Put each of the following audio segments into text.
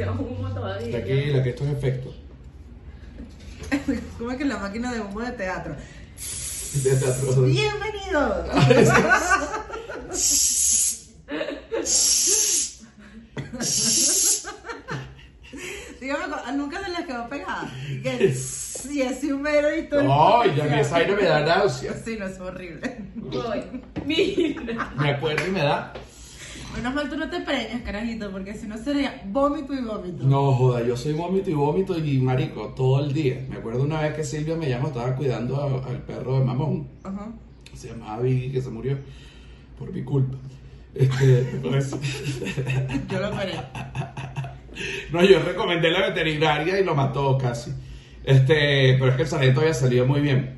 demasiado humo todavía. Tranquila, que esto es efecto. ¿Cómo es que la máquina de humo de teatro? De teatro. ¡Bienvenidos! Dígame, nunca se les quedó pegada. Que si es humero y todo. No, ya me esa vaina me da náusea. Sí, no es horrible. Voy. Mira. Me acuerdo y me da. Menos mal tú no te preñas, carajito, porque si no sería vómito y vómito. No, joda, yo soy vómito y vómito y marico todo el día. Me acuerdo una vez que Silvia me llamó, estaba cuidando a- al perro de mamón. Ajá. Se llamaba Vicky, que se murió por mi culpa. Este, pues, Yo lo paré. no, yo recomendé la veterinaria y lo mató casi. Este, pero es que el sargento había salido muy bien.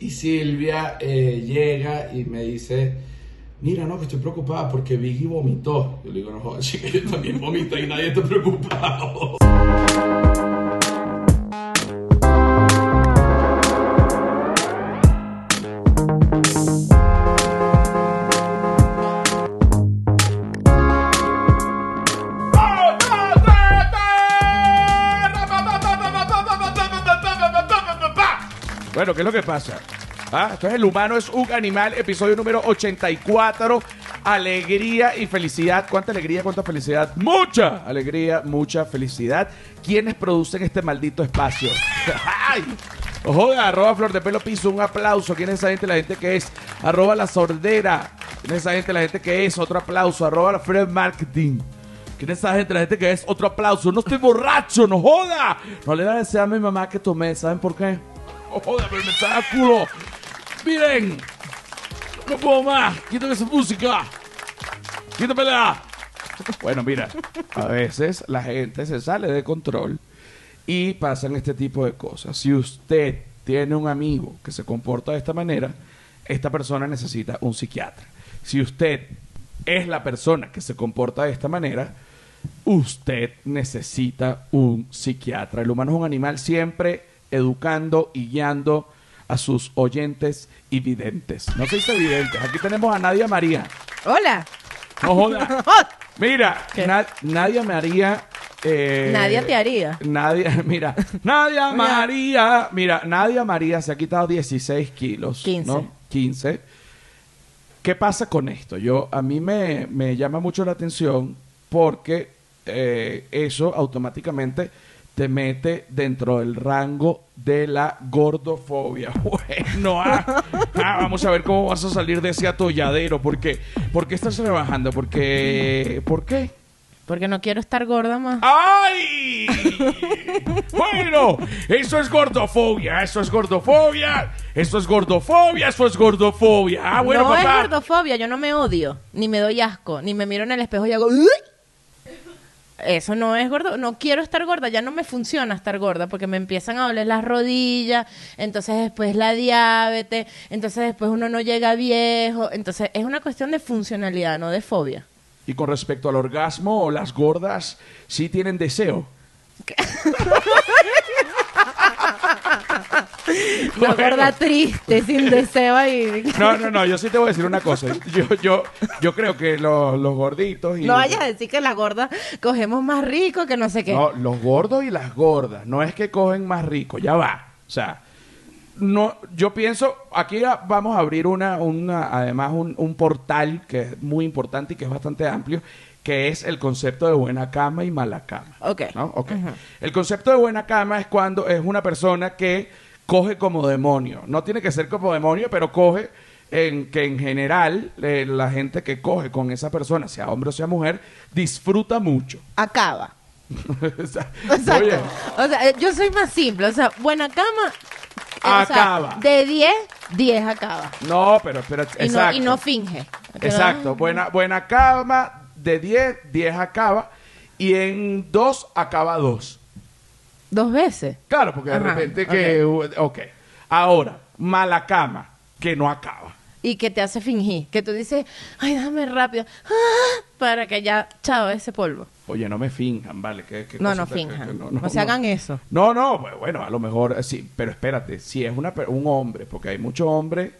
Y Silvia eh, llega y me dice, mira, no, que estoy preocupada porque Vicky vomitó. Yo le digo, no jodas, chica, yo también vomito y nadie está preocupado. Bueno, ¿qué es lo que pasa? Ah, entonces el humano es un animal, episodio número 84. Alegría y felicidad. ¿Cuánta alegría, cuánta felicidad? Mucha alegría, mucha felicidad. ¿Quiénes producen este maldito espacio? ¡Ay! Joda, arroba Flor de Pelo Piso, un aplauso. ¿Quién es esa gente? La gente que es. Arroba La Sordera. ¿Quién es esa gente? La gente que es. Otro aplauso. Arroba La Fred Marketing. ¿Quién es esa gente? La gente que es. Otro aplauso. No estoy borracho, no joda. No le da desear a mi mamá que tomé. ¿Saben por qué? Oh, joda, pero me a culo. Miren. No puedo más. Quítame esa música. Quítamela. Bueno, mira. A veces la gente se sale de control y pasan este tipo de cosas. Si usted tiene un amigo que se comporta de esta manera, esta persona necesita un psiquiatra. Si usted es la persona que se comporta de esta manera, usted necesita un psiquiatra. El humano es un animal siempre educando y guiando a sus oyentes y videntes. No se dice videntes. Aquí tenemos a Nadia María. Hola. No joda. Mira, Nadia María. eh, Nadia te haría. Nadia, mira, Nadia María, mira, Nadia María se ha quitado 16 kilos. 15. ¿no? 15. ¿Qué pasa con esto? Yo, a mí me, me llama mucho la atención porque eh, eso automáticamente te mete dentro del rango de la gordofobia. Bueno, ah, ah, vamos a ver cómo vas a salir de ese atolladero. ¿Por qué? ¿Por qué estás rebajando? Porque, ¿Por qué? Porque no quiero estar gorda más. ¡Ay! bueno, eso es gordofobia, eso es gordofobia, eso es gordofobia, eso es gordofobia. Ah, bueno, no papá. es gordofobia, yo no me odio, ni me doy asco, ni me miro en el espejo y hago... Eso no es gordo, no quiero estar gorda, ya no me funciona estar gorda porque me empiezan a doler las rodillas, entonces después la diabetes, entonces después uno no llega viejo, entonces es una cuestión de funcionalidad, no de fobia. Y con respecto al orgasmo, las gordas sí tienen deseo. Una gorda triste, sin deseo ahí. No, no, no, yo sí te voy a decir una cosa. Yo, yo, yo creo que los, los gorditos y No vayas a decir que las gordas cogemos más rico que no sé qué. No, los gordos y las gordas. No es que cogen más rico, ya va. O sea, no, yo pienso, aquí vamos a abrir una, una además un, un portal que es muy importante y que es bastante amplio, que es el concepto de buena cama y mala cama. Ok. ¿no? Ok. El concepto de buena cama es cuando es una persona que coge como demonio. No tiene que ser como demonio, pero coge en que en general eh, la gente que coge con esa persona, sea hombre o sea mujer, disfruta mucho. Acaba. O sea, Exacto. O sea, eh, yo soy más simple. O sea, buena cama. o sea, Acaba. de 10, 10 acaba. no, pero, pero Y no, exacto. y no finge. Exacto, no- buena, buena cama, de 10, 10 acaba, y en 2 acaba 2. Dos veces. Claro, porque de repente que... Ok. Ahora, mala cama, que no acaba. Y que te hace fingir. Que tú dices, ay, déjame rápido. ah, para que ya, chao, ese polvo. Oye, no me finjan, ¿vale? ¿Qué- qué No, no finjan. que- No se hagan eso. No, no, bueno, a lo mejor eh, sí, pero espérate, si es una, un hombre, porque hay muchos hombres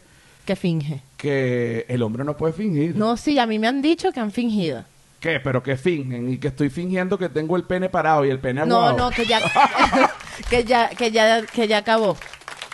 Que finge. que el hombre no puede fingir. No, sí, a mí me han dicho que han fingido. ¿Qué? Pero que fingen y que estoy fingiendo que tengo el pene parado y el pene No, aguado. no, que ya, que ya, que ya, que ya acabó.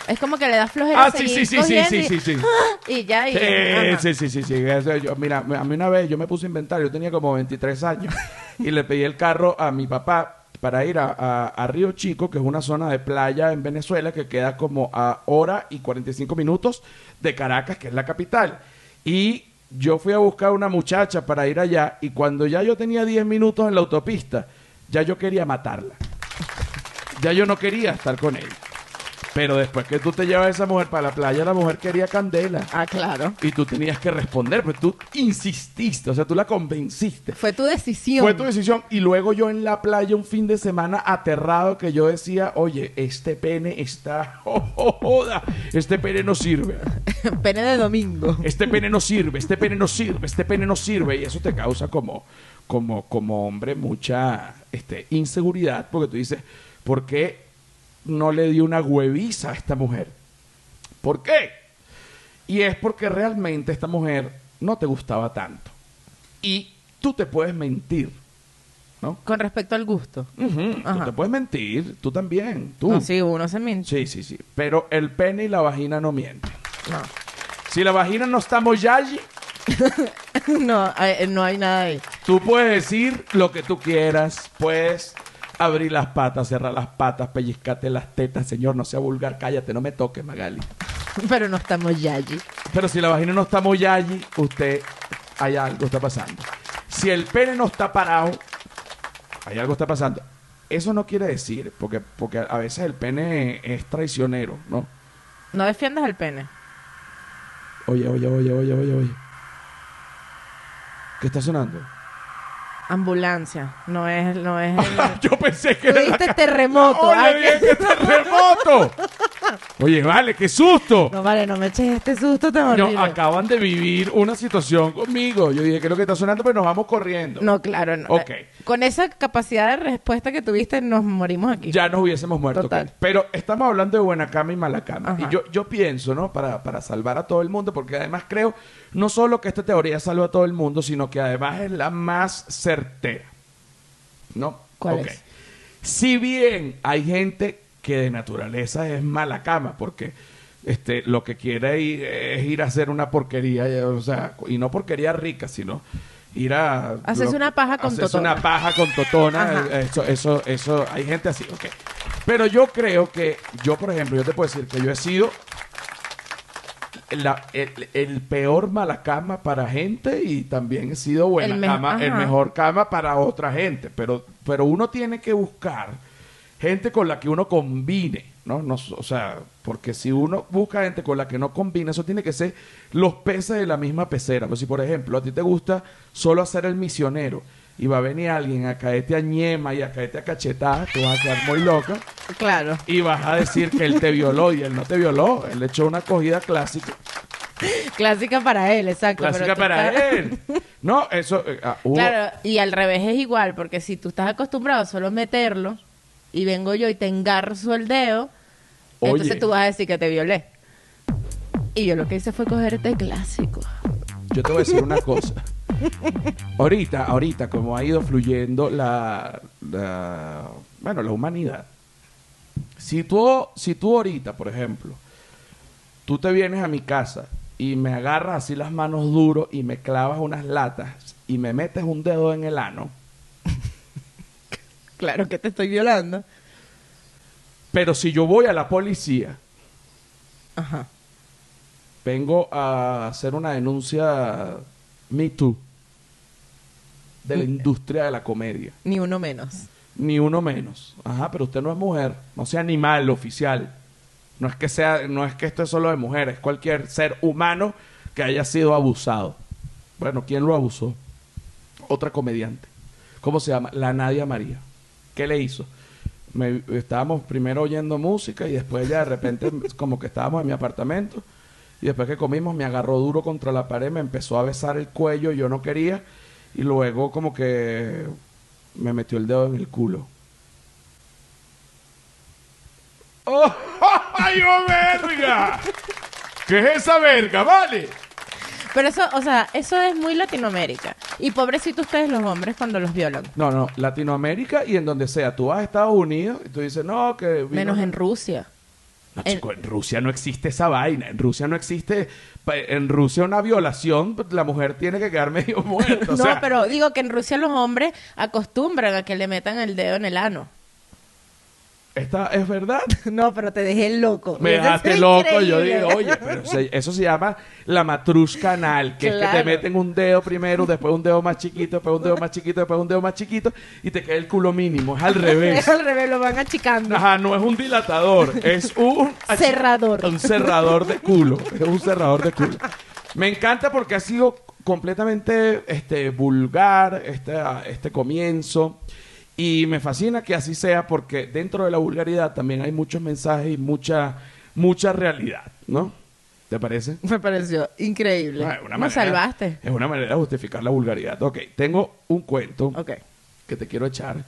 Es como que le das flojera Ah, sí, sí, sí, sí, sí, sí, sí. y ya, y, Sí, ajá. sí, sí, sí, sí. Eso yo- mira, a mí una vez yo me puse a inventar, yo tenía como 23 años y le pedí el carro a mi papá para ir a, a- Río Chico, que es una zona de playa en Venezuela que queda como a hora y 45 minutos de Caracas, que es la capital. Y yo fui a buscar una muchacha para ir allá y cuando ya yo tenía 10 minutos en la autopista, ya yo quería matarla. Ya yo no quería estar con ella. Pero después que tú te llevas a esa mujer para la playa, la mujer quería candela. Ah, claro. Y tú tenías que responder, pero tú insististe, o sea, tú la convenciste. Fue tu decisión. Fue tu decisión. Y luego yo en la playa un fin de semana aterrado que yo decía, oye, este pene está... oh, oh, joda, este pene no sirve. Pene de domingo. Este pene no sirve, este pene no sirve, este pene no sirve. Y eso te causa como, como, como hombre mucha este, inseguridad porque tú dices, ¿por qué no le di una hueviza a esta mujer? ¿Por qué? Y es porque realmente esta mujer no te gustaba tanto. Y tú te puedes mentir, ¿no? Con respecto al gusto. Tú te puedes mentir, tú también, tú. No, sí, uno se miente. sí, sí, sí. Pero el pene y la vagina no mienten. No. Si la vagina no está moyayi, no, hay- no hay nada ahí. Tú puedes decir lo que tú quieras, puedes abrir las patas, cerrar las patas, pellizcarte las tetas, señor, no sea vulgar, cállate, no me toques, Magali. Pero no estamos ya allí. Pero si la vagina no está muy allí, usted, hay algo está pasando. Si el pene no está parado, hay algo está pasando. Eso no quiere decir, porque, porque a veces el pene es traicionero, ¿no? No defiendas el pene. Oye, oye, oye, oye, oye, oye. ¿Qué está sonando? Ambulancia. No es, no es. Yo pensé que era la terremoto. Oye, que terremoto. Oye, vale, qué susto. No, vale, no me eches este susto tan No, horrible. acaban de vivir una situación conmigo. Yo dije, ¿qué es lo que está sonando? Pero nos vamos corriendo. No, claro, no. Ok. Con esa capacidad de respuesta que tuviste, nos morimos aquí. Ya nos hubiésemos muerto. Total. ok. Pero estamos hablando de buena cama y mala cama. Ajá. Y yo, yo pienso, ¿no? Para, para salvar a todo el mundo, porque además creo no solo que esta teoría salva a todo el mundo, sino que además es la más certera. ¿No? ¿Cuál Ok. es? Si bien hay gente que de naturaleza es mala cama, porque este, lo que quiere ir, es ir a hacer una porquería, eh, o sea, y no porquería rica, sino ir a... Hacerse lo- una paja con hacerse totona. una paja con totona, eh, eso, eso, eso, hay gente así, ok. Pero yo creo que, yo por ejemplo, yo te puedo decir que yo he sido la- el, el peor malacama para gente y también he sido buena El cama, el mejor cama para otra gente. Pero, pero uno tiene que buscar gente con la que uno combine, ¿no? no o sea, porque si uno busca gente con la que no combina, eso tiene que ser los peces de la misma pecera. Pues si, por ejemplo, a ti te gusta solo hacer el misionero y va a venir alguien a caerte a ñema y a caerte a cachetada, tú vas a quedar muy loca Claro. y vas a decir que él te violó y él no te violó. Él echó una acogida clásica. Clásica para él, exacto. Clásica pero para estás- él. No, eso. eh, ah, hubo- Claro, y al revés es igual, porque si tú estás acostumbrado a solo meterlo y vengo yo y te engarzo el dedo, Oye. entonces tú vas a decir que te violé. Y yo lo que hice fue cogerte clásico. Yo te voy a decir una cosa. Ahorita, ahorita, como ha ido fluyendo la, la- bueno, la humanidad. Si tú, si tú ahorita, por ejemplo, tú te vienes a mi casa y me agarras así las manos duro y me clavas unas latas y me metes un dedo en el ano, Claro que te estoy violando. Pero si yo voy a la policía, Ajá. vengo a hacer una denuncia Me Too de la industria de la comedia. Ni uno menos. Ni uno menos. Ajá, pero usted no es mujer, no sea animal oficial. No es que sea, no es que esto es solo de mujeres, es cualquier ser humano que haya sido abusado. Bueno, ¿quién lo abusó? Otra comediante. ¿Cómo se llama? La Nadia María. ¿Qué le hizo? Me, estábamos primero oyendo música y después ya de repente como que estábamos en mi apartamento y después que comimos me agarró duro contra la pared, me empezó a besar el cuello, yo no quería y luego como que me metió el dedo en el culo. ¡Oh, ay, oh, verga! ¿Qué es esa verga, vale? Pero eso, o sea, eso es muy Latinoamérica. Y pobrecitos ustedes los hombres cuando los violan. No, no, Latinoamérica y en donde sea. Tú vas a Estados Unidos y tú dices, no, que... vino- Menos en Rusia. No, chico, en Rusia no existe esa vaina. En Rusia no existe... En Rusia una violación, la mujer tiene que quedar medio muerta. o no, sea, pero digo que en Rusia los hombres acostumbran a que le metan el dedo en el ano. Esta es verdad. No, pero te dejé loco. Me dejaste loco. Yo digo, oye, pero se- eso se llama la matrusca anal, que es que te meten un dedo primero, después un dedo más chiquito, después un dedo más chiquito, después un dedo más chiquito y te queda el culo mínimo. Es al revés. Es al revés, lo van achicando. Ajá, no es un dilatador, es un Cerrador. Un cerrador de culo. Es un cerrador de culo. Me encanta porque ha sido completamente este, vulgar este, este comienzo. Y me fascina que así sea porque dentro de la vulgaridad también hay muchos mensajes y mucha, mucha realidad, ¿no? ¿Te parece? Me pareció increíble. Ah, una Me manera- salvaste. Es una manera de justificar la vulgaridad. Ok, tengo un cuento que te quiero echar.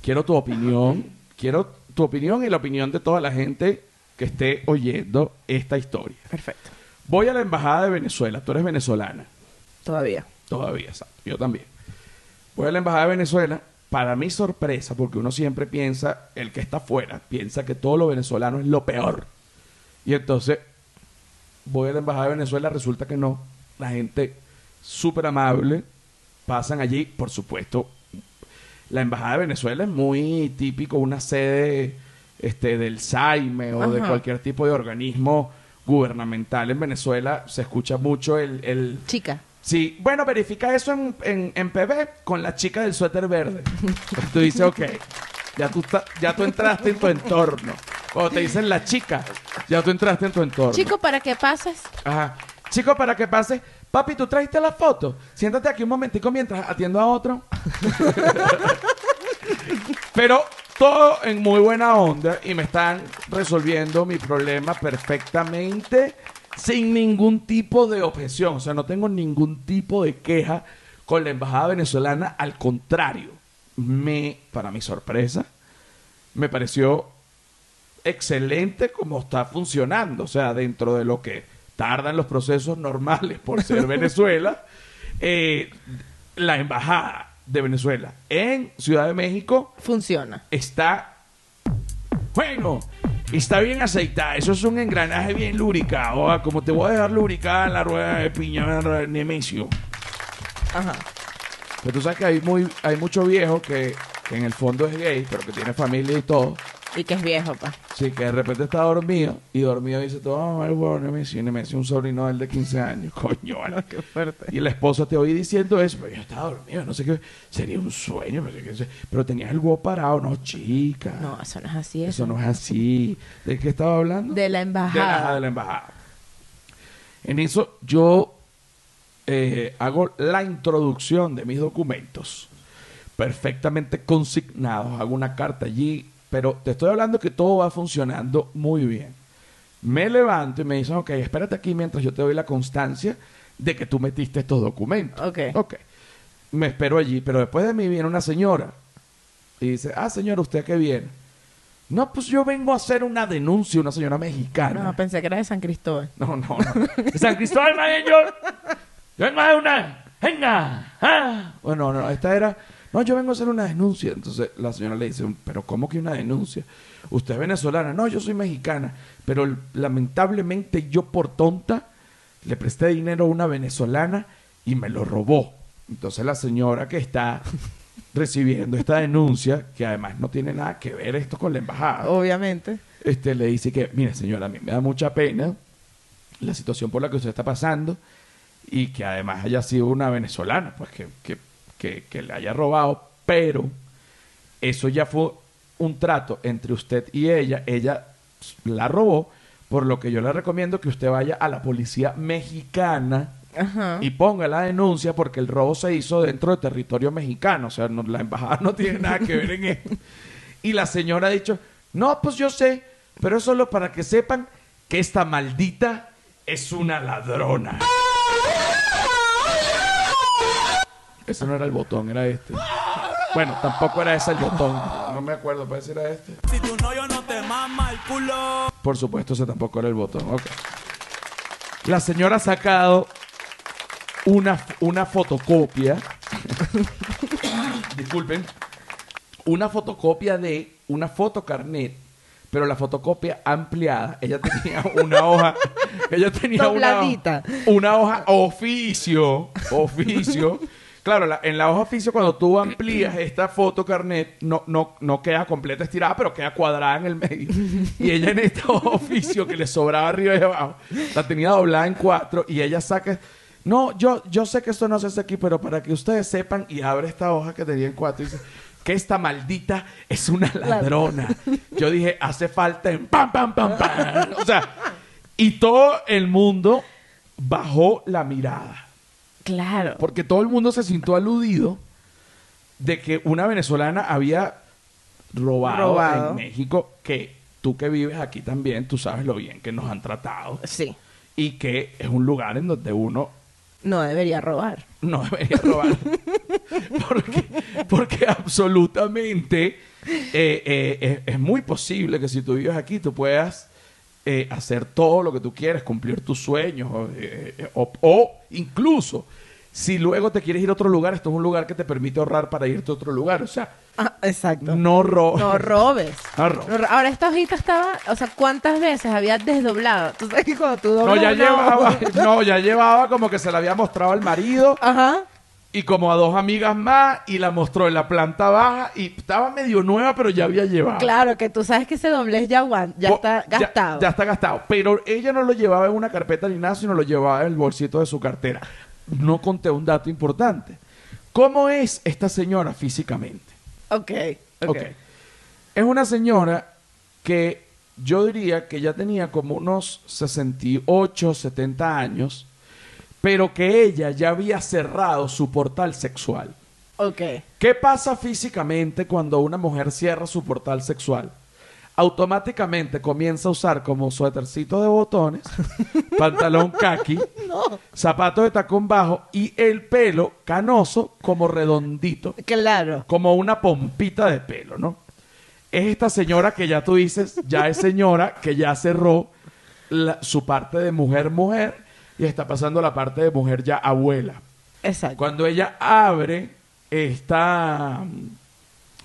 Quiero tu opinión. Quiero tu opinión y la opinión de toda la gente que esté oyendo esta historia. Perfecto. Voy a la embajada de Venezuela. Tú eres venezolana. Todavía. Todavía, exacto. Yo también. Voy a la embajada de Venezuela. Para mi sorpresa, porque uno siempre piensa, el que está afuera, piensa que todo lo venezolano es lo peor. Y entonces, voy a la embajada de Venezuela, resulta que no. La gente súper amable, pasan allí, por supuesto. La embajada de Venezuela es muy típico, una sede este, del SAIME o de cualquier tipo de organismo gubernamental en Venezuela. Se escucha mucho el- el, Chica. Sí, bueno, verifica eso en, en, en PB con la chica del suéter verde. Tú dices, ok, ya tú, ya tú entraste en tu entorno. Cuando te dicen la chica, ya tú entraste en tu entorno. Chico, para que pases. Ajá. Chico, para que pase. Papi, ¿tú trajiste la foto? Siéntate aquí un momentico mientras atiendo a otro. Pero todo en muy buena onda y me están resolviendo mi problema perfectamente sin ningún tipo de objeción. O sea, no tengo ningún tipo de queja con la embajada venezolana. Al contrario, me, para mi sorpresa, me pareció excelente como está funcionando. O sea, dentro de lo que tardan los procesos normales por ser Venezuela, eh, la embajada de Venezuela en Ciudad de México Funciona. está bueno, está bien aceitada. Eso es un engranaje bien lubricado. Ah, Como te voy a dejar lubricada la rueda de piña Nemesio. Ajá. Pero tú sabes que hay, muy, hay mucho viejo que, que en el fondo es gay, pero que tiene familia y todo. Y que es viejo, pa. Sí, que de repente está dormido y dormido dice, toma el huevo, Nemesio, y Nemesio un sobrino del de 15 años. Coño, vale. Qué fuerte. Y la esposa te oí diciendo eso, pero yo estaba dormido, no sé qué, sería un sueño, pero, qué sé, pero tenías el huevo parado, no, chica. No, eso no es así. Eso no es así. ¿De qué estaba hablando? De la De la, embajada. de la embajada. En eso yo eh, hago la introducción de mis documentos perfectamente consignados. Hago una carta allí, pero te estoy hablando que todo va funcionando muy bien. Me levanto y me dicen, ok, espérate aquí mientras yo te doy la constancia de que tú metiste estos documentos. Ok. Ok. Me espero allí, pero después de mí viene una señora y dice, ah, señora, ¿usted qué viene? No, pues yo vengo a hacer una denuncia, una señora mexicana. No, pensé que era de San Cristóbal. No, no, no. De San Cristóbal, mayor. Yo vengo a hacer una. Venga. ah. Bueno, no, esta era. No, yo vengo a hacer una denuncia. Entonces la señora le dice, pero ¿cómo que una denuncia? Usted es venezolana. No, yo soy mexicana. Pero lamentablemente yo por tonta le presté dinero a una venezolana y me lo robó. Entonces la señora que está recibiendo esta denuncia, que además no tiene nada que ver esto con la embajada, Obviamente. este, le dice que, mire señora, a mí me da mucha pena la situación por la que usted está pasando y que además haya sido una venezolana, pues que, que, que, que le haya robado, pero eso ya fue un trato entre usted y ella, ella la robó, por lo que yo le recomiendo que usted vaya a la policía mexicana Ajá. y ponga la denuncia porque el robo se hizo dentro de territorio mexicano. O sea, no- la embajada no tiene nada que ver en esto. Y la señora ha dicho, no, pues yo sé, pero es solo para que sepan que esta maldita es una ladrona. Ese no era el botón, era este. Bueno, tampoco era ese el botón. No me acuerdo, parece que era este. Si tu novio no te mama el culo. Por supuesto, ese tampoco era el botón. Ok. La señora ha sacado una, una fotocopia disculpen, una fotocopia de una fotocarnet, pero la fotocopia ampliada. Ella tenía una hoja, ella tenía una, una hoja oficio, oficio. Claro, la- en la hoja oficio cuando tú amplías esta fotocarnet no, no, no queda completa estirada, pero queda cuadrada en el medio. Y ella en esta hoja oficio que le sobraba arriba y abajo, la tenía doblada en cuatro y ella saca... No, yo, yo sé que esto no se hace aquí, pero para que ustedes sepan, y abre esta hoja que tenía en cuatro y dice que esta maldita es una ladrona. Yo dije, hace falta en pam, pam, pam, pam. O sea, y todo el mundo bajó la mirada. Claro. Porque todo el mundo se sintió aludido de que una venezolana había robado, Robado. en México, que tú que vives aquí también, tú sabes lo bien que nos han tratado Sí. y que es un lugar en donde uno No debería robar. no debería robar. porque, porque absolutamente eh, eh, es, es muy posible que si tú vives aquí tú puedas eh, hacer todo lo que tú quieres, cumplir tus sueños o, eh, eh, o- o incluso si luego te quieres ir a otro lugar, esto es un lugar que te permite ahorrar para irte a otro lugar. O sea, Ah, exacto. no robes. No robes. No robes. Ahora, esta hojita estaba, o sea, ¿cuántas veces había desdoblado? Tú sabes que cuando tú No, ya llevaba, no, ya llevaba como que se la había mostrado al marido Ajá. Y como a dos amigas más y la mostró en la planta baja y estaba medio nueva pero ya había llevado. Claro, que tú sabes que ese doblez ya, ya está gastado. Ya, está gastado. Pero ella no lo llevaba en una carpeta ni nada, sino lo llevaba en el bolsito de su cartera. No conté un dato importante. ¿Cómo es esta señora físicamente? Ok. Ok. Ok. Es una señora que yo diría que ya tenía como unos 68, 70 años, pero que ella ya había cerrado su portal sexual. Ok. ¿Qué pasa físicamente cuando una mujer cierra su portal sexual? Automáticamente comienza a usar como suétercito de botones, pantalón kaki, zapatos de tacón bajo y el pelo canoso como redondito, Claro. como una pompita de pelo, ¿no? Es esta señora que ya tú dices, ya es señora que ya cerró la- su parte de mujer-mujer y está pasando a la parte de mujer ya abuela. Exacto. Cuando ella abre esta,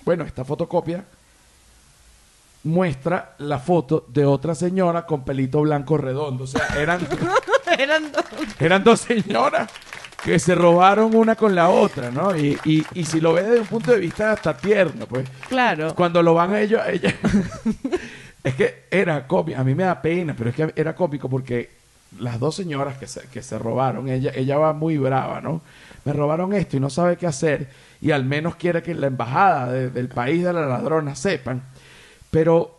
bueno, esta fotocopia, muestra la foto de otra señora con pelito blanco redondo. O sea, eran, Eran dos. eran dos señoras que se robaron una con la otra, ¿no? Y, y, y si lo ves desde un punto de vista hasta tierno, pues, Claro. cuando lo van ellos, ella... es que era cómico, a mí me da pena, pero es que era cómico porque las dos señoras que se, que se robaron, ella, ella va muy brava, ¿no? Me robaron esto y no sabe qué hacer y al menos quiere que la embajada de- del país de la ladrona sepan, pero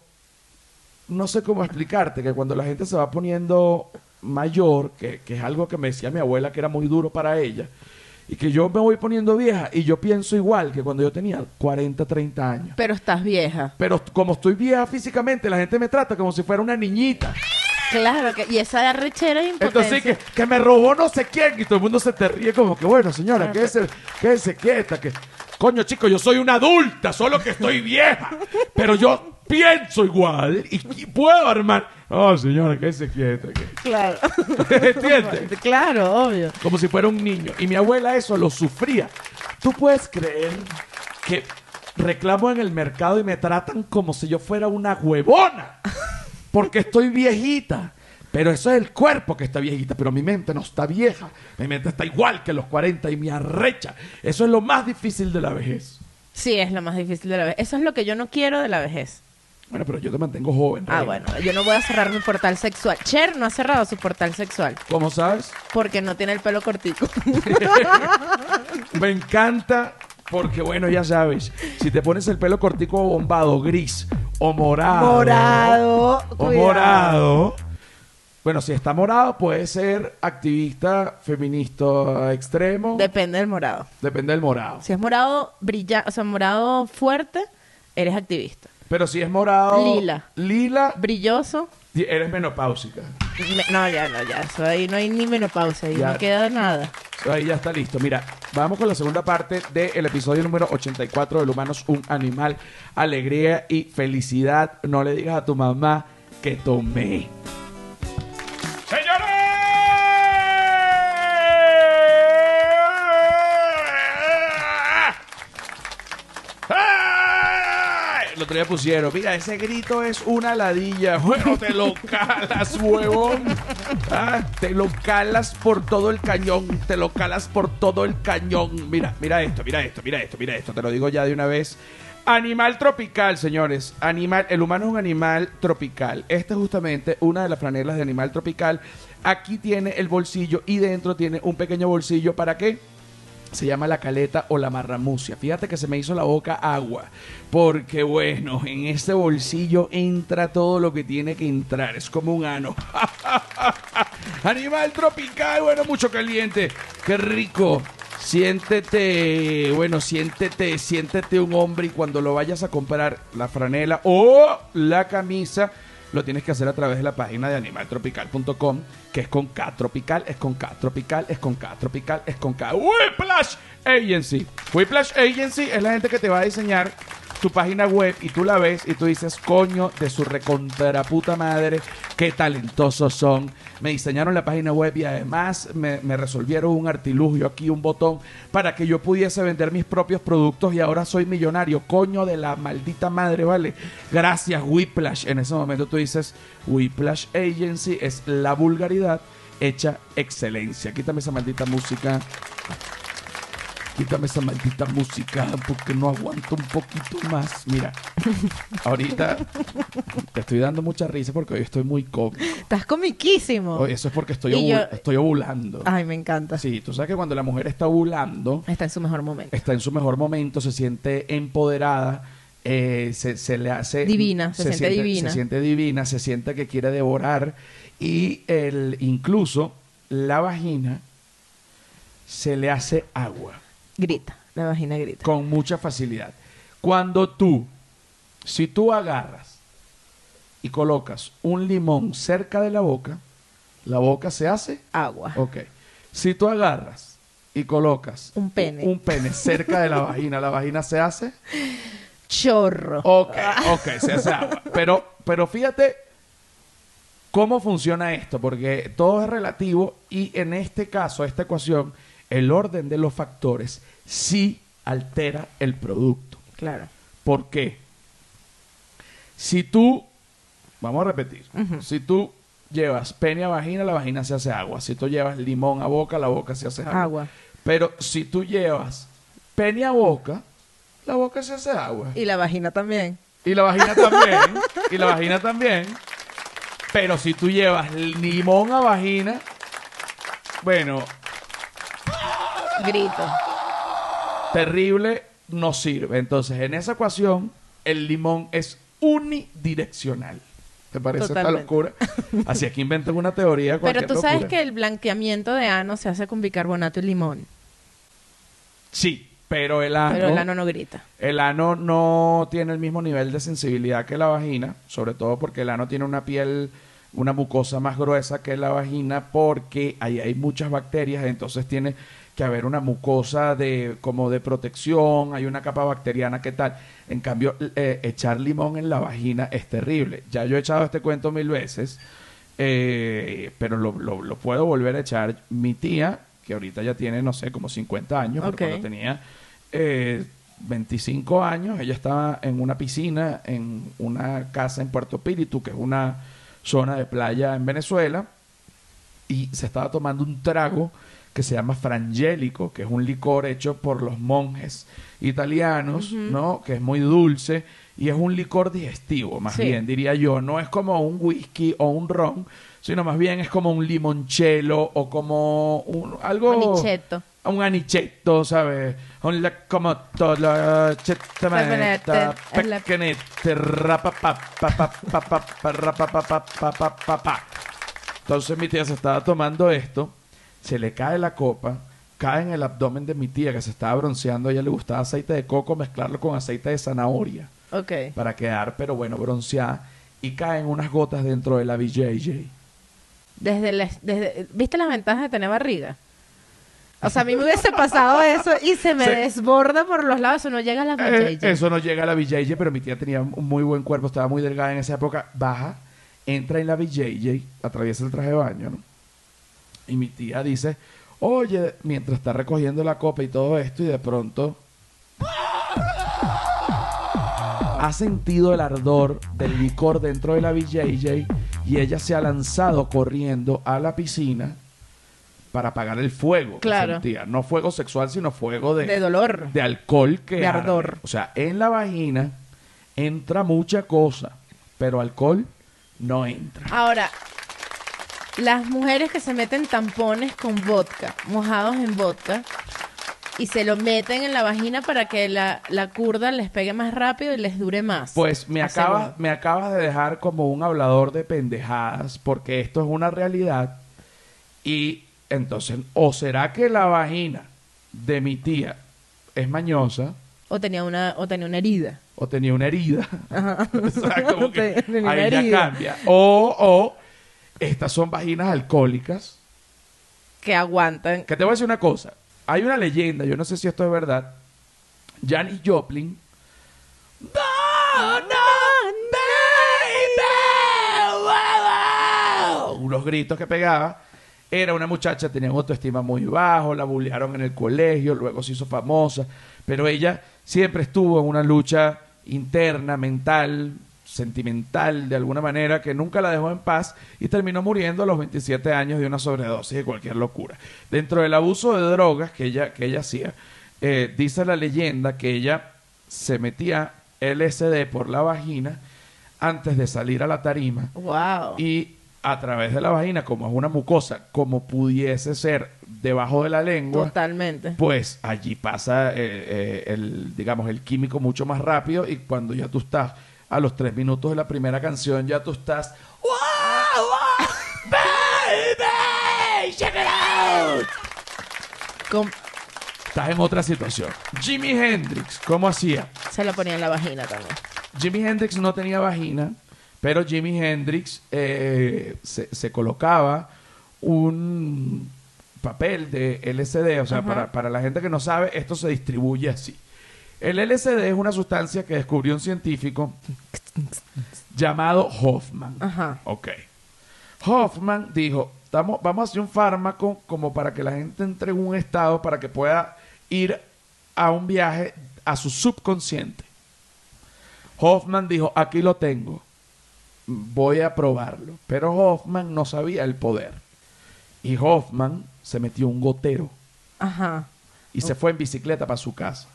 no sé cómo explicarte que cuando la gente se va poniendo mayor, que, que es algo que me decía mi abuela que era muy duro para ella, y que yo me voy poniendo vieja y yo pienso igual que cuando yo tenía 40, 30 años. Pero estás vieja. Pero como estoy vieja físicamente, la gente me trata como si fuera una niñita. Claro, que, y esa arrechera y impotencia. Entonces, que, que me robó no sé quién y todo el mundo se te ríe como que, bueno, señora, quédese, quédese quieta, que... Coño, chico, yo soy una adulta, solo que estoy vieja. Pero yo pienso igual y, y puedo armar... Oh, señora, quédese quieta. que- Claro. ¿Entiendes? claro, obvio. como si fuera un niño. Y mi abuela eso lo sufría. ¿Tú puedes creer que reclamo en el mercado y me tratan como si yo fuera una huevona? Porque estoy viejita. Pero eso es el cuerpo que está viejita, pero mi mente no está vieja. Mi mente está igual que los 40 y me arrecha. Eso es lo más difícil de la vejez. Sí, es lo más difícil de la vejez. Eso es lo que yo no quiero de la vejez. Bueno, pero yo te mantengo joven. Ah, reina. bueno, yo no voy a cerrar mi portal sexual. Cher no ha cerrado su portal sexual ¿Cómo sabes? porque no tiene el pelo cortico. Me encanta porque, bueno, ya sabes, si te pones el pelo cortico bombado, gris o morado. Morado, O cuidado. morado. Bueno, si está morado, puede ser activista, feminista extremo. Depende del morado. Depende del morado. Si es morado brilla, o sea, morado fuerte, eres activista. Pero si es morado. Lila. Lila, Brilloso, eres menopáusica. Me- no, ya, no, ya. Eso ahí no hay ni menopausia, ahí Ya. no queda nada. Ahí ya está listo. Mira, vamos con la segunda parte del episodio número 84 del humano es un animal. Alegría y felicidad. No le digas a tu mamá que tomé. Otro día pusieron, mira, ese grito es una ladilla. Bueno, te lo calas, huevón. Ah, te lo calas por todo el cañón. Te lo calas por todo el cañón. Mira, mira esto, mira esto, mira esto, mira esto. Te lo digo ya de una vez. Animal tropical, señores. Animal, el humano es un animal tropical. Esta es justamente una de las franelas de animal tropical. Aquí tiene el bolsillo y dentro tiene un pequeño bolsillo. ¿Para qué? Se llama la caleta o la marramucia. Fíjate que se me hizo la boca agua. Porque bueno, en este bolsillo entra todo lo que tiene que entrar. Es como un ano. Animal tropical, bueno, mucho caliente. Qué rico. Siéntete, bueno, siéntete, siéntete un hombre y cuando lo vayas a comprar la franela o la camisa, lo tienes que hacer a través de la página de animaltropical.com, que es con K tropical, es con K tropical, es con K tropical, es con K. Whiplash Agency. Whiplash Agency es la gente que te va a diseñar tu página web y tú la ves y tú dices, coño, de su recontra puta madre, qué talentosos son. Me diseñaron la página web y además me, me resolvieron un artilugio aquí, un botón, para que yo pudiese vender mis propios productos y ahora soy millonario. Coño de la maldita madre, ¿vale? Gracias, Whiplash. En ese momento tú dices, Whiplash Agency es la vulgaridad hecha excelencia. Quítame esa maldita música. Quítame esa maldita música porque no aguanto un poquito más. Mira, ahorita te estoy dando mucha risa porque hoy estoy muy cómico. Estás comiquísimo. Hoy Eso es porque estoy, yo- estoy ovulando. Ay, me encanta. Sí, tú sabes que cuando la mujer está ovulando, Está en su mejor momento. está en su mejor momento, se siente empoderada, eh, se, se le hace... Divina, se siente divina. Se siente divina, se siente que quiere devorar y el, incluso la vagina se le hace agua Grita. La vagina grita. con mucha facilidad. Cuando tú, si tú agarras y colocas un limón cerca de la boca, la boca se hace Agua. Ok. Si tú agarras y colocas Un pene. un pene cerca de la vagina, la vagina se hace. Chorro. Ok, ok, se hace agua. Pero, pero fíjate cómo funciona esto, porque todo es relativo y en este caso, esta ecuación, el orden de los factores sí altera el producto. Claro. ¿Por qué? Si tú, vamos a repetir, si tú llevas pene a vagina, la vagina se hace agua. Si tú llevas limón a boca, la boca se hace agua. Agua. Pero si tú llevas pene a boca, la boca se hace agua. Y la vagina también. Y la vagina también. y la vagina también. Pero si tú llevas limón a vagina, bueno, Grito. terrible no sirve. Entonces, en esa ecuación, el limón es unidireccional. ¿Te parece esta Totalmente. locura? Así es que inventan una teoría. Pero cualquier tú sabes locura. que el blanqueamiento de ano se hace con bicarbonato y limón. Sí, pero el ano... Pero el ano no grita. El ano no tiene el mismo nivel de sensibilidad que la vagina, sobre todo porque el ano tiene una piel, una mucosa más gruesa que la vagina, porque ahí hay muchas bacterias, entonces tiene que haber una mucosa de como de protección, hay una capa bacteriana que tal. En cambio, eh, echar limón en la vagina es terrible. Ya yo he echado este cuento mil veces, eh, pero lo, lo- lo puedo volver a echar. Mi tía, que ahorita ya tiene, no sé, como 50 años, pero cuando tenía eh, 25 años, ella estaba en una piscina en una casa en Puerto Píritu, que es una zona de playa en Venezuela, y se estaba tomando un trago que se llama frangélico, que es un licor hecho por los monjes italianos, ¿no? Que es muy dulce y es un licor digestivo, más Sí. bien, diría yo. No es como un whisky o un ron, sino más bien es como un limoncello o como un, algo... Un anicheto, ¿sabes? Un la como todo chetameta, pequenete. Entonces mi tía se estaba tomando esto, se le cae la copa, cae en el abdomen de mi tía que se estaba bronceando, a ella le gustaba aceite de coco, mezclarlo con aceite de zanahoria Ok. para quedar, pero bueno, bronceada, y caen unas gotas dentro de la BJJ. Desde, la- desde ¿Viste las ventajas de tener barriga? O sea, a mí me hubiese pasado eso y se me Sí. desborda por los lados, eso no llega a Eh, BJJ. eso no llega a la BJJ, pero mi tía tenía un muy buen cuerpo, estaba muy delgada en esa época. Baja, entra en la BJJ, atraviesa el traje de baño, ¿no? Y mi tía dice, oye, mientras está recogiendo la copa y todo esto, y de pronto... ha sentido el ardor del licor dentro de la BJJ y ella se ha lanzado corriendo a la piscina para apagar el fuego. que Claro. sentía. No fuego sexual, sino fuego de, De dolor. de alcohol que De arde. ardor. O sea, en la vagina entra mucha cosa, pero alcohol no entra. Ahora, las mujeres que se meten tampones con vodka, mojados en vodka, y se lo meten en la vagina para que la, la curda les pegue más rápido y les dure más. Pues me acabas, me acabas de dejar como un hablador de pendejadas, porque esto es una realidad. Y entonces, o será que la vagina de mi tía es mañosa, O tenía una, o tenía una herida. o tenía una herida. o sea, como que ahí ya cambia. O, o estas son vaginas alcohólicas. Que aguantan. Que te voy a decir una cosa. Hay una leyenda, yo no sé si esto es verdad. Janis Joplin. Los gritos que pegaba. Era una muchacha, tenía un autoestima muy bajo, la bullearon en el colegio, luego se hizo famosa. Pero ella siempre estuvo en una lucha interna, mental, sentimental, de alguna manera, que nunca la dejó en paz y terminó muriendo a los 27 años de una sobredosis de cualquier locura. Dentro del abuso de drogas que ella, que ella hacía, eh, dice la leyenda que ella se metía LSD por la vagina antes de salir a la tarima Wow. y a través de la vagina, como es una mucosa, como pudiese ser debajo de la lengua, Totalmente. pues allí pasa eh, eh, el, digamos, el químico mucho más rápido y cuando ya tú estás a los tres minutos de la primera canción, ya tú estás... "Wow, wow, baby, check it out". Com- Estás en otra situación. Jimi Hendrix, ¿cómo hacía? se la ponía en la vagina también. Jimi Hendrix no tenía vagina, pero Jimi Hendrix eh, se, se colocaba un papel de LSD, o sea, para, para la gente que no sabe, esto se distribuye así. El LSD es una sustancia que descubrió un científico llamado Hoffman. Ajá. Ok. Hoffman dijo, "Estamos- vamos a hacer un fármaco como para que la gente entre en un estado para que pueda ir a un viaje a su subconsciente. Hoffman dijo, aquí lo tengo, voy a probarlo. Pero Hoffman no sabía el poder. Y Hoffman se metió un gotero Ajá. y se fue en bicicleta para su casa.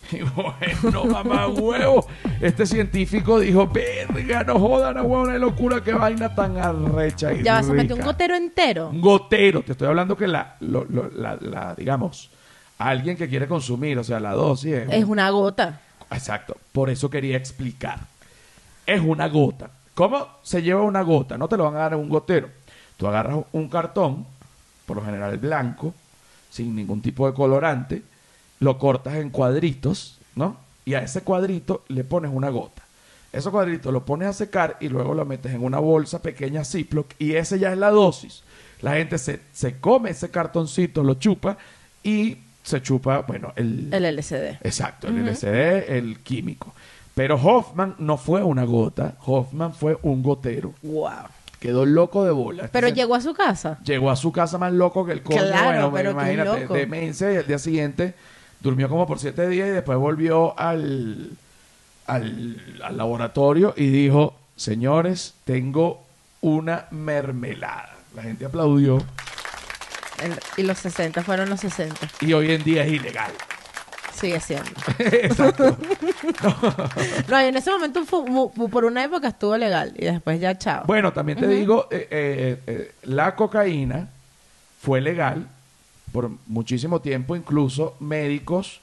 Y bueno, mamá huevo, este científico dijo, verga, no jodan, no huevo, una locura, qué vaina tan arrecha y Ya vas a meter un rica". gotero entero. Un gotero, te estoy hablando que la, lo- lo- la, la, digamos, alguien que quiere consumir, o sea, la dosis es... Es una gota. Exacto, por eso quería explicar. Es una gota. ¿Cómo se lleva una gota? No te lo van a dar en un gotero. Tú agarras un cartón, por lo general blanco, sin ningún tipo de colorante, lo cortas en cuadritos, ¿no? Y a ese cuadrito le pones una gota. Ese cuadrito lo pones a secar y luego lo metes en una bolsa pequeña Ziploc y ese ya es la dosis. La gente se, se come ese cartoncito, lo chupa y se chupa, bueno, el, El LCD. Exacto, el LSD, el químico. Pero Hoffman no fue una gota, Hoffman fue un gotero. Wow. Quedó loco de bola. Pero llegó a su casa. llegó a su casa más loco que el coño. Claro, bueno, pero qué imagínate, demencia y al día siguiente durmió como por siete días y después volvió al, al, al laboratorio y dijo, señores, tengo una mermelada. La gente aplaudió El- y los 60 fueron los 60. y hoy en día es ilegal. Sigue siendo. Exacto. No, y en ese momento fu- mu- por una época estuvo legal y después ya chao. Bueno, también te digo, eh, eh, eh, la cocaína fue legal por muchísimo tiempo, incluso médicos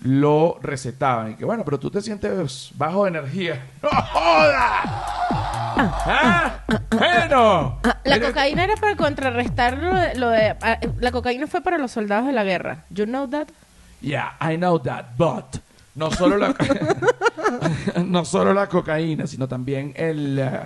lo recetaban. Y que bueno, pero tú te sientes bajo de energía. ¡No jodas! ¿Ah? Bueno. Ah, la Mira- cocaína era para contrarrestar lo de, lo de- ah, la cocaína fue para los soldados de la guerra. You know that? Yeah, I know that, but no solo la, no solo la cocaína, sino también el... eh,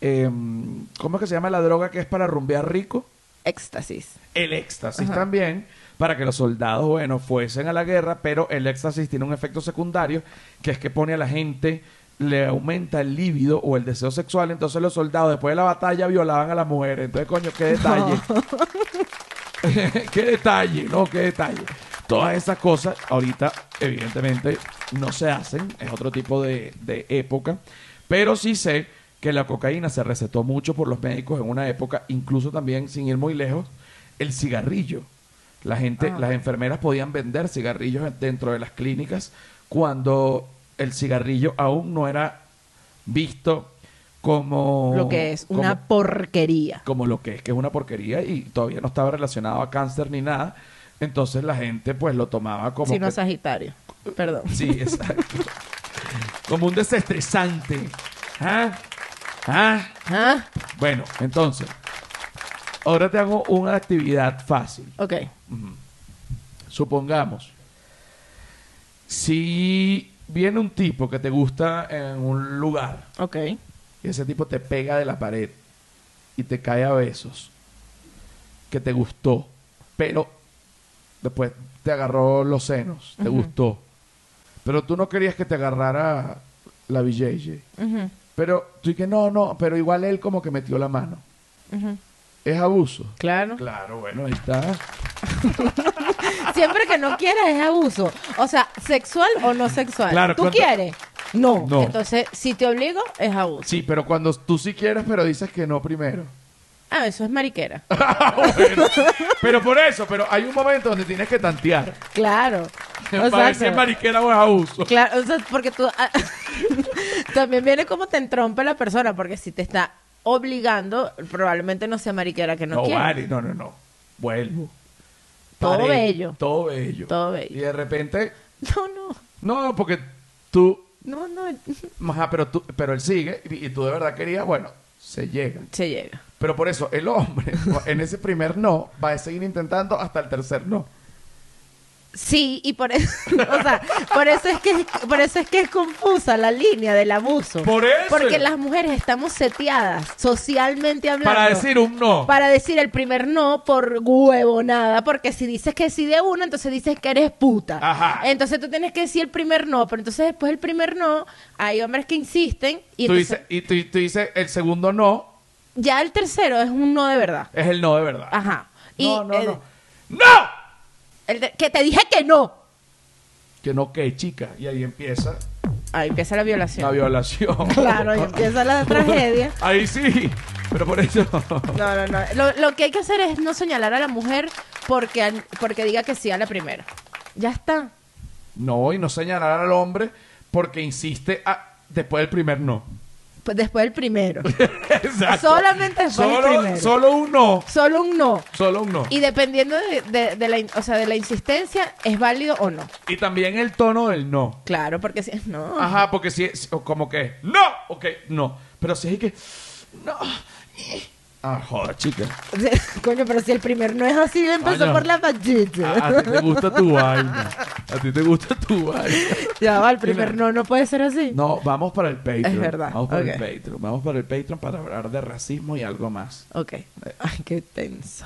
em, ¿Cómo es que se llama la droga que es para rumbear rico? Éxtasis. el éxtasis también para que los soldados, bueno, fuesen a la guerra, pero el éxtasis tiene un efecto secundario que es que pone a la gente, le aumenta el líbido o el deseo sexual, entonces los soldados después de la batalla violaban a las mujeres. Entonces, coño, qué detalle. qué detalle, ¿no? Qué detalle. Todas esas cosas, ahorita, evidentemente, no se hacen, es otro tipo de, de época, pero sí sé que la cocaína se recetó mucho por los médicos en una época, incluso también, sin ir muy lejos, el cigarrillo. La gente, Ah. las enfermeras podían vender cigarrillos dentro de las clínicas cuando el cigarrillo aún no era visto como Lo que es como- una porquería. como lo que es, que es una porquería y todavía no estaba relacionado a cáncer ni nada. Entonces la gente pues lo tomaba como... Sino que- Sagitario. Perdón. Sí, exacto. como un desestresante. ¿Ah? ¿Ah? Ah, Bueno, entonces, ahora te hago una actividad fácil. ok. Supongamos, si viene un tipo que te gusta en un lugar Ok. y ese tipo te pega de la pared y te cae a besos, que te gustó, pero después te agarró los senos, te gustó, pero tú no querías que te agarrara la BJJ, Ujú, pero tú y que no, no, pero igual él como que metió la mano. ¿Es abuso? Claro. Claro, bueno, ahí está. Siempre que no quieras es abuso. O sea, sexual o no sexual. Claro, ¿Tú ¿cuánto- quieres? No. No. Entonces, si te obligo, es abuso. Sí, pero cuando tú sí quieres, pero dices que no primero. Ah, eso es mariquera. Bueno, pero por eso, pero hay un momento donde tienes que tantear. Claro. Para ver si es mariquera o es abuso. Claro, o sea, porque tú ah, también viene como te entrompe la persona, porque si te está obligando, probablemente no sea mariquera que no, No, quiere. vale, no, no, no. Vuelvo. Todo Paré. bello. Todo bello. Todo bello. Y de repente, No, no, no, porque tú, no, no, ajá, pero tú, pero él sigue y, y tú de verdad querías, bueno, se llega. se llega. Pero por eso el hombre en ese primer no va a seguir intentando hasta el tercer no. Sí, y por eso, o sea, por eso es que por eso es que es confusa la línea del abuso. Por eso. Porque las mujeres estamos seteadas socialmente hablando. Para decir un no. para decir el primer no por huevo nada, porque si dices que sí de uno, entonces dices que eres puta. Ajá. Entonces tú tienes que decir el primer no, pero entonces después del primer no, hay hombres que insisten y tú entonces dices, y tú, tú dices el segundo no ya el tercero es un no de verdad. es el no de verdad. Ajá. Y no, no, el- no. ¡No! el de- que te dije que no. Que no, que chica. Y ahí empieza Ahí empieza la violación. la violación. Claro, ahí empieza la tragedia. Ahí sí. Pero por eso. No, no, no. Lo, lo que hay que hacer es no señalar a la mujer porque, porque diga que sí a la primera. Ya está. No, y no señalar al hombre porque insiste a- después del primer no. Después del primero. Exacto. Solamente después del solo, primero. solo un no. Solo un no. Solo un no. Y dependiendo de, de- de la, in- o sea, de la insistencia, ¿es válido o no? Y también el tono del no. Claro, porque si no. Ajá, porque si es o como que no, ok, no. Pero si es que no. Ah, joder, chica. Coño, pero si el primer no es así, empezó Coño. por la pachita. A, a ti te gusta tu vaina. A ti te gusta tu vaina. Ya va, el primer no no puede ser así. No, vamos para el Patreon. Es verdad, Vamos para ok. el Patreon. Vamos para el Patreon para hablar de racismo y algo más. Ok. Ay, qué tenso.